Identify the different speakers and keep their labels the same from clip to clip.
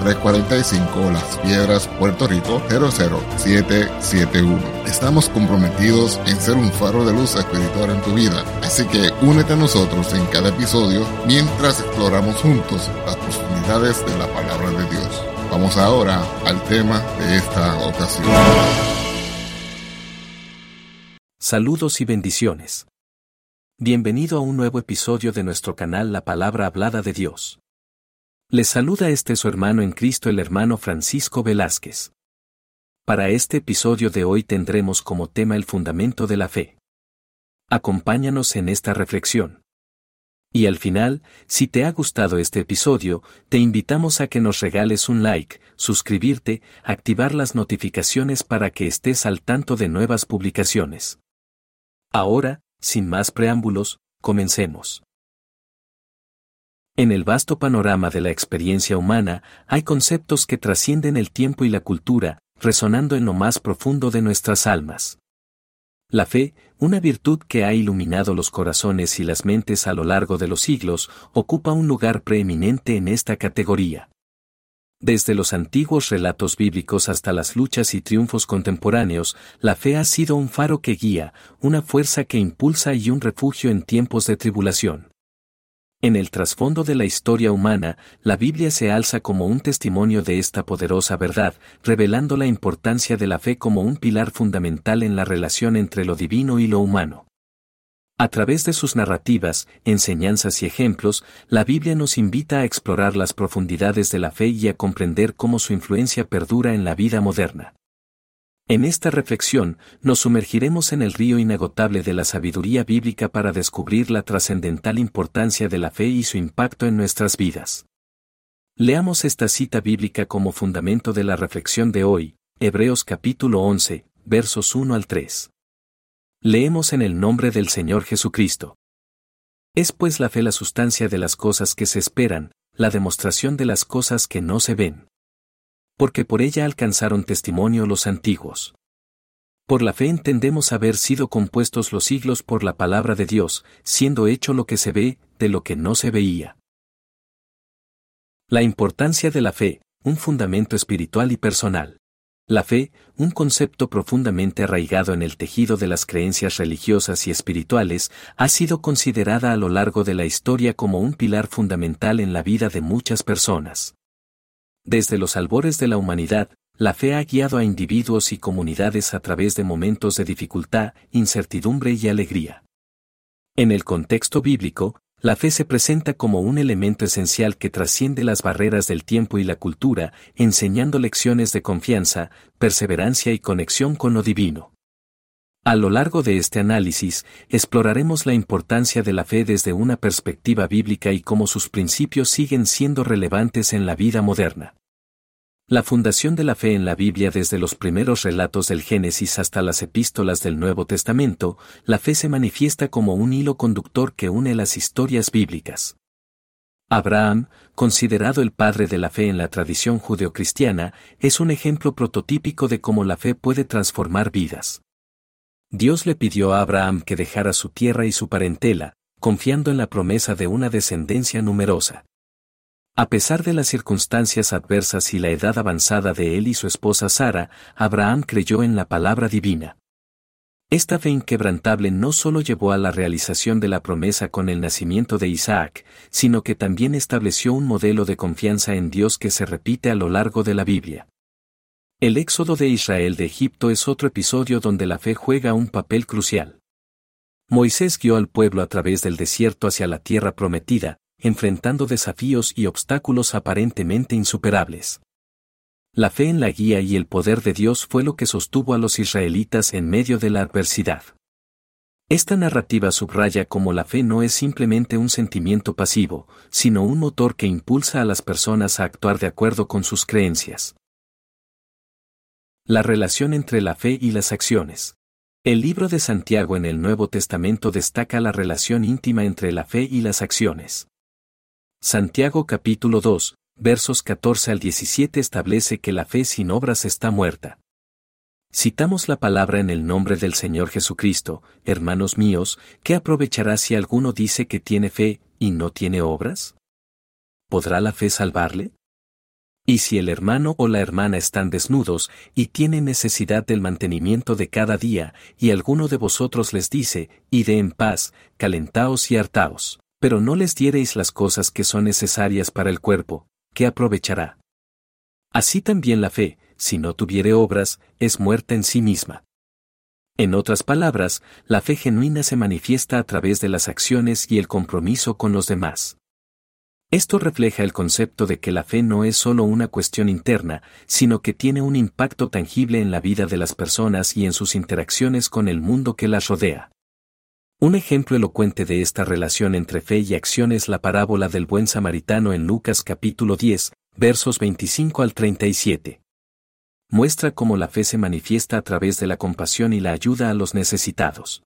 Speaker 1: 345 Las Piedras, Puerto Rico 00771. Estamos comprometidos en ser un faro de luz espiritual en tu vida, así que únete a nosotros en cada episodio mientras exploramos juntos las profundidades de la palabra de Dios. Vamos ahora al tema de esta ocasión.
Speaker 2: Saludos y bendiciones. Bienvenido a un nuevo episodio de nuestro canal La Palabra Hablada de Dios. Les saluda este su hermano en Cristo el hermano Francisco Velázquez. Para este episodio de hoy tendremos como tema el fundamento de la fe. Acompáñanos en esta reflexión. Y al final, si te ha gustado este episodio, te invitamos a que nos regales un like, suscribirte, activar las notificaciones para que estés al tanto de nuevas publicaciones. Ahora, sin más preámbulos, comencemos. En el vasto panorama de la experiencia humana hay conceptos que trascienden el tiempo y la cultura, resonando en lo más profundo de nuestras almas. La fe, una virtud que ha iluminado los corazones y las mentes a lo largo de los siglos, ocupa un lugar preeminente en esta categoría. Desde los antiguos relatos bíblicos hasta las luchas y triunfos contemporáneos, la fe ha sido un faro que guía, una fuerza que impulsa y un refugio en tiempos de tribulación. En el trasfondo de la historia humana, la Biblia se alza como un testimonio de esta poderosa verdad, revelando la importancia de la fe como un pilar fundamental en la relación entre lo divino y lo humano. A través de sus narrativas, enseñanzas y ejemplos, la Biblia nos invita a explorar las profundidades de la fe y a comprender cómo su influencia perdura en la vida moderna. En esta reflexión, nos sumergiremos en el río inagotable de la sabiduría bíblica para descubrir la trascendental importancia de la fe y su impacto en nuestras vidas. Leamos esta cita bíblica como fundamento de la reflexión de hoy, Hebreos capítulo 11, versos 1 al 3. Leemos en el nombre del Señor Jesucristo. Es pues la fe la sustancia de las cosas que se esperan, la demostración de las cosas que no se ven porque por ella alcanzaron testimonio los antiguos. Por la fe entendemos haber sido compuestos los siglos por la palabra de Dios, siendo hecho lo que se ve, de lo que no se veía. La importancia de la fe, un fundamento espiritual y personal. La fe, un concepto profundamente arraigado en el tejido de las creencias religiosas y espirituales, ha sido considerada a lo largo de la historia como un pilar fundamental en la vida de muchas personas. Desde los albores de la humanidad, la fe ha guiado a individuos y comunidades a través de momentos de dificultad, incertidumbre y alegría. En el contexto bíblico, la fe se presenta como un elemento esencial que trasciende las barreras del tiempo y la cultura, enseñando lecciones de confianza, perseverancia y conexión con lo divino. A lo largo de este análisis, exploraremos la importancia de la fe desde una perspectiva bíblica y cómo sus principios siguen siendo relevantes en la vida moderna. La fundación de la fe en la Biblia desde los primeros relatos del Génesis hasta las epístolas del Nuevo Testamento, la fe se manifiesta como un hilo conductor que une las historias bíblicas. Abraham, considerado el padre de la fe en la tradición judeocristiana, es un ejemplo prototípico de cómo la fe puede transformar vidas. Dios le pidió a Abraham que dejara su tierra y su parentela, confiando en la promesa de una descendencia numerosa. A pesar de las circunstancias adversas y la edad avanzada de él y su esposa Sara, Abraham creyó en la palabra divina. Esta fe inquebrantable no solo llevó a la realización de la promesa con el nacimiento de Isaac, sino que también estableció un modelo de confianza en Dios que se repite a lo largo de la Biblia. El éxodo de Israel de Egipto es otro episodio donde la fe juega un papel crucial. Moisés guió al pueblo a través del desierto hacia la tierra prometida, enfrentando desafíos y obstáculos aparentemente insuperables. La fe en la guía y el poder de Dios fue lo que sostuvo a los israelitas en medio de la adversidad. Esta narrativa subraya cómo la fe no es simplemente un sentimiento pasivo, sino un motor que impulsa a las personas a actuar de acuerdo con sus creencias. La relación entre la fe y las acciones. El libro de Santiago en el Nuevo Testamento destaca la relación íntima entre la fe y las acciones. Santiago capítulo 2, versos 14 al 17 establece que la fe sin obras está muerta. Citamos la palabra en el nombre del Señor Jesucristo, hermanos míos, ¿qué aprovechará si alguno dice que tiene fe y no tiene obras? ¿Podrá la fe salvarle? Y si el hermano o la hermana están desnudos y tienen necesidad del mantenimiento de cada día, y alguno de vosotros les dice, ide en paz, calentaos y hartaos, pero no les diereis las cosas que son necesarias para el cuerpo, ¿qué aprovechará? Así también la fe, si no tuviere obras, es muerta en sí misma. En otras palabras, la fe genuina se manifiesta a través de las acciones y el compromiso con los demás. Esto refleja el concepto de que la fe no es solo una cuestión interna, sino que tiene un impacto tangible en la vida de las personas y en sus interacciones con el mundo que las rodea. Un ejemplo elocuente de esta relación entre fe y acción es la parábola del buen samaritano en Lucas capítulo 10, versos 25 al 37. Muestra cómo la fe se manifiesta a través de la compasión y la ayuda a los necesitados.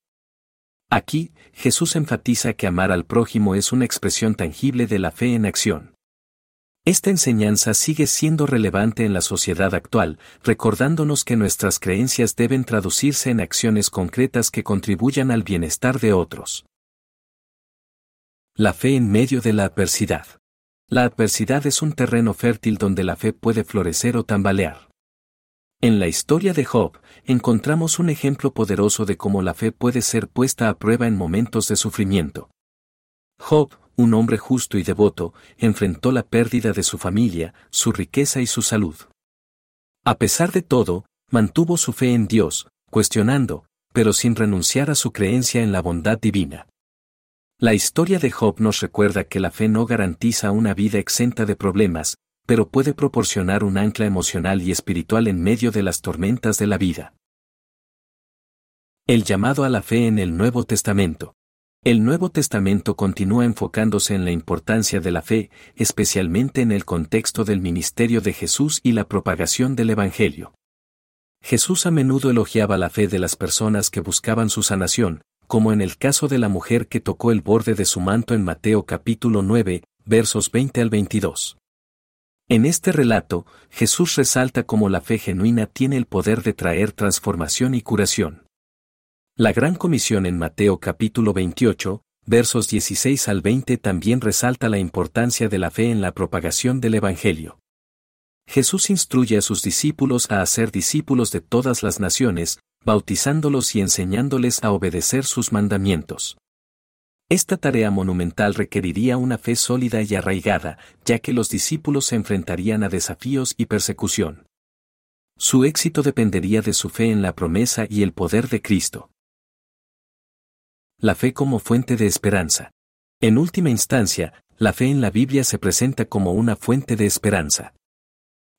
Speaker 2: Aquí, Jesús enfatiza que amar al prójimo es una expresión tangible de la fe en acción. Esta enseñanza sigue siendo relevante en la sociedad actual, recordándonos que nuestras creencias deben traducirse en acciones concretas que contribuyan al bienestar de otros. La fe en medio de la adversidad. La adversidad es un terreno fértil donde la fe puede florecer o tambalear. En la historia de Job, encontramos un ejemplo poderoso de cómo la fe puede ser puesta a prueba en momentos de sufrimiento. Job, un hombre justo y devoto, enfrentó la pérdida de su familia, su riqueza y su salud. A pesar de todo, mantuvo su fe en Dios, cuestionando, pero sin renunciar a su creencia en la bondad divina. La historia de Job nos recuerda que la fe no garantiza una vida exenta de problemas, pero puede proporcionar un ancla emocional y espiritual en medio de las tormentas de la vida. El llamado a la fe en el Nuevo Testamento. El Nuevo Testamento continúa enfocándose en la importancia de la fe, especialmente en el contexto del ministerio de Jesús y la propagación del Evangelio. Jesús a menudo elogiaba la fe de las personas que buscaban su sanación, como en el caso de la mujer que tocó el borde de su manto en Mateo capítulo 9, versos 20 al 22. En este relato, Jesús resalta cómo la fe genuina tiene el poder de traer transformación y curación. La Gran Comisión en Mateo capítulo 28, versos 16 al 20 también resalta la importancia de la fe en la propagación del Evangelio. Jesús instruye a sus discípulos a hacer discípulos de todas las naciones, bautizándolos y enseñándoles a obedecer sus mandamientos. Esta tarea monumental requeriría una fe sólida y arraigada, ya que los discípulos se enfrentarían a desafíos y persecución. Su éxito dependería de su fe en la promesa y el poder de Cristo. La fe como fuente de esperanza. En última instancia, la fe en la Biblia se presenta como una fuente de esperanza.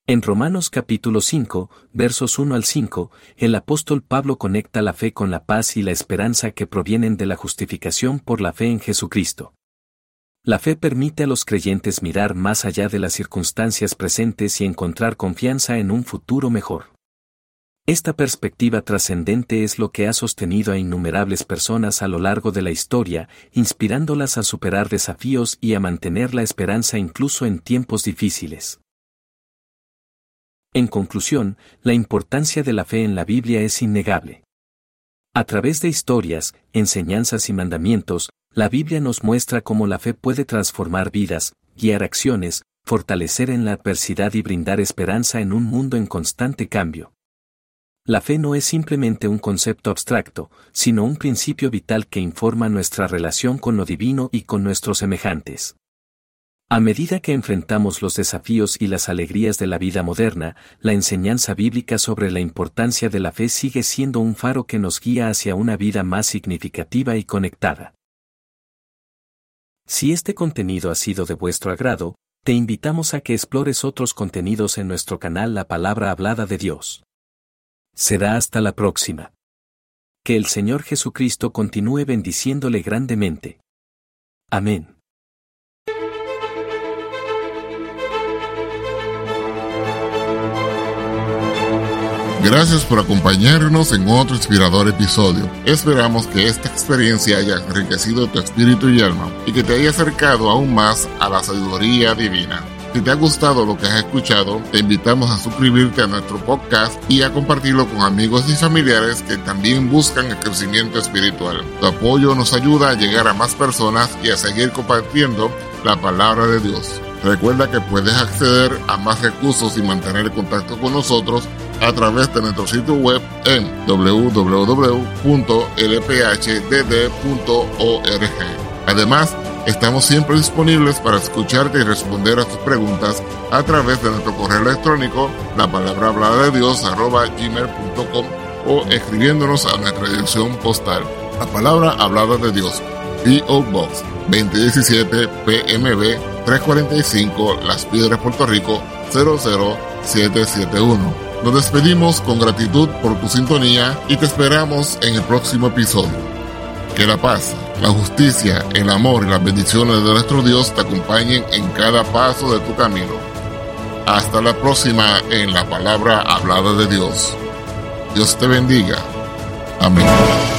Speaker 2: En Romanos capítulo 5, versos 1 al 5, el apóstol Pablo conecta la fe con la paz y la esperanza que provienen de la justificación por la fe en Jesucristo. La fe permite a los creyentes mirar más allá de las circunstancias presentes y encontrar confianza en un futuro mejor. Esta perspectiva trascendente es lo que ha sostenido a innumerables personas a lo largo de la historia, inspirándolas a superar desafíos y a mantener la esperanza incluso en tiempos difíciles. En conclusión, la importancia de la fe en la Biblia es innegable. A través de historias, enseñanzas y mandamientos, la Biblia nos muestra cómo la fe puede transformar vidas, guiar acciones, fortalecer en la adversidad y brindar esperanza en un mundo en constante cambio. La fe no es simplemente un concepto abstracto, sino un principio vital que informa nuestra relación con lo divino y con nuestros semejantes. A medida que enfrentamos los desafíos y las alegrías de la vida moderna, la enseñanza bíblica sobre la importancia de la fe sigue siendo un faro que nos guía hacia una vida más significativa y conectada. Si este contenido ha sido de vuestro agrado, te invitamos a que explores otros contenidos en nuestro canal La Palabra Hablada de Dios. Será hasta la próxima. Que el Señor Jesucristo continúe bendiciéndole grandemente. Amén.
Speaker 1: Gracias por acompañarnos en otro inspirador episodio. Esperamos que esta experiencia haya enriquecido tu espíritu y alma y que te haya acercado aún más a la sabiduría divina. Si te ha gustado lo que has escuchado, te invitamos a suscribirte a nuestro podcast y a compartirlo con amigos y familiares que también buscan el crecimiento espiritual. Tu apoyo nos ayuda a llegar a más personas y a seguir compartiendo la palabra de Dios. Recuerda que puedes acceder a más recursos y mantener contacto con nosotros a través de nuestro sitio web en www.lphdd.org. Además, estamos siempre disponibles para escucharte y responder a tus preguntas a través de nuestro correo electrónico, la palabra hablada de Dios, gmail.com o escribiéndonos a nuestra dirección postal, la palabra hablada de Dios, P.O. Box 2017 PMB 345 Las Piedras, Puerto Rico 00771. Nos despedimos con gratitud por tu sintonía y te esperamos en el próximo episodio. Que la paz, la justicia, el amor y las bendiciones de nuestro Dios te acompañen en cada paso de tu camino. Hasta la próxima en la palabra hablada de Dios. Dios te bendiga. Amén.